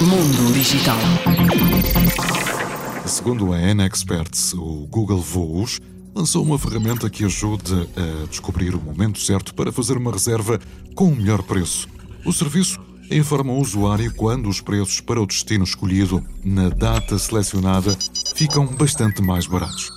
Mundo Digital. Segundo a N-Experts, o Google Voos lançou uma ferramenta que ajuda a descobrir o momento certo para fazer uma reserva com o melhor preço. O serviço informa o usuário quando os preços para o destino escolhido na data selecionada ficam bastante mais baratos.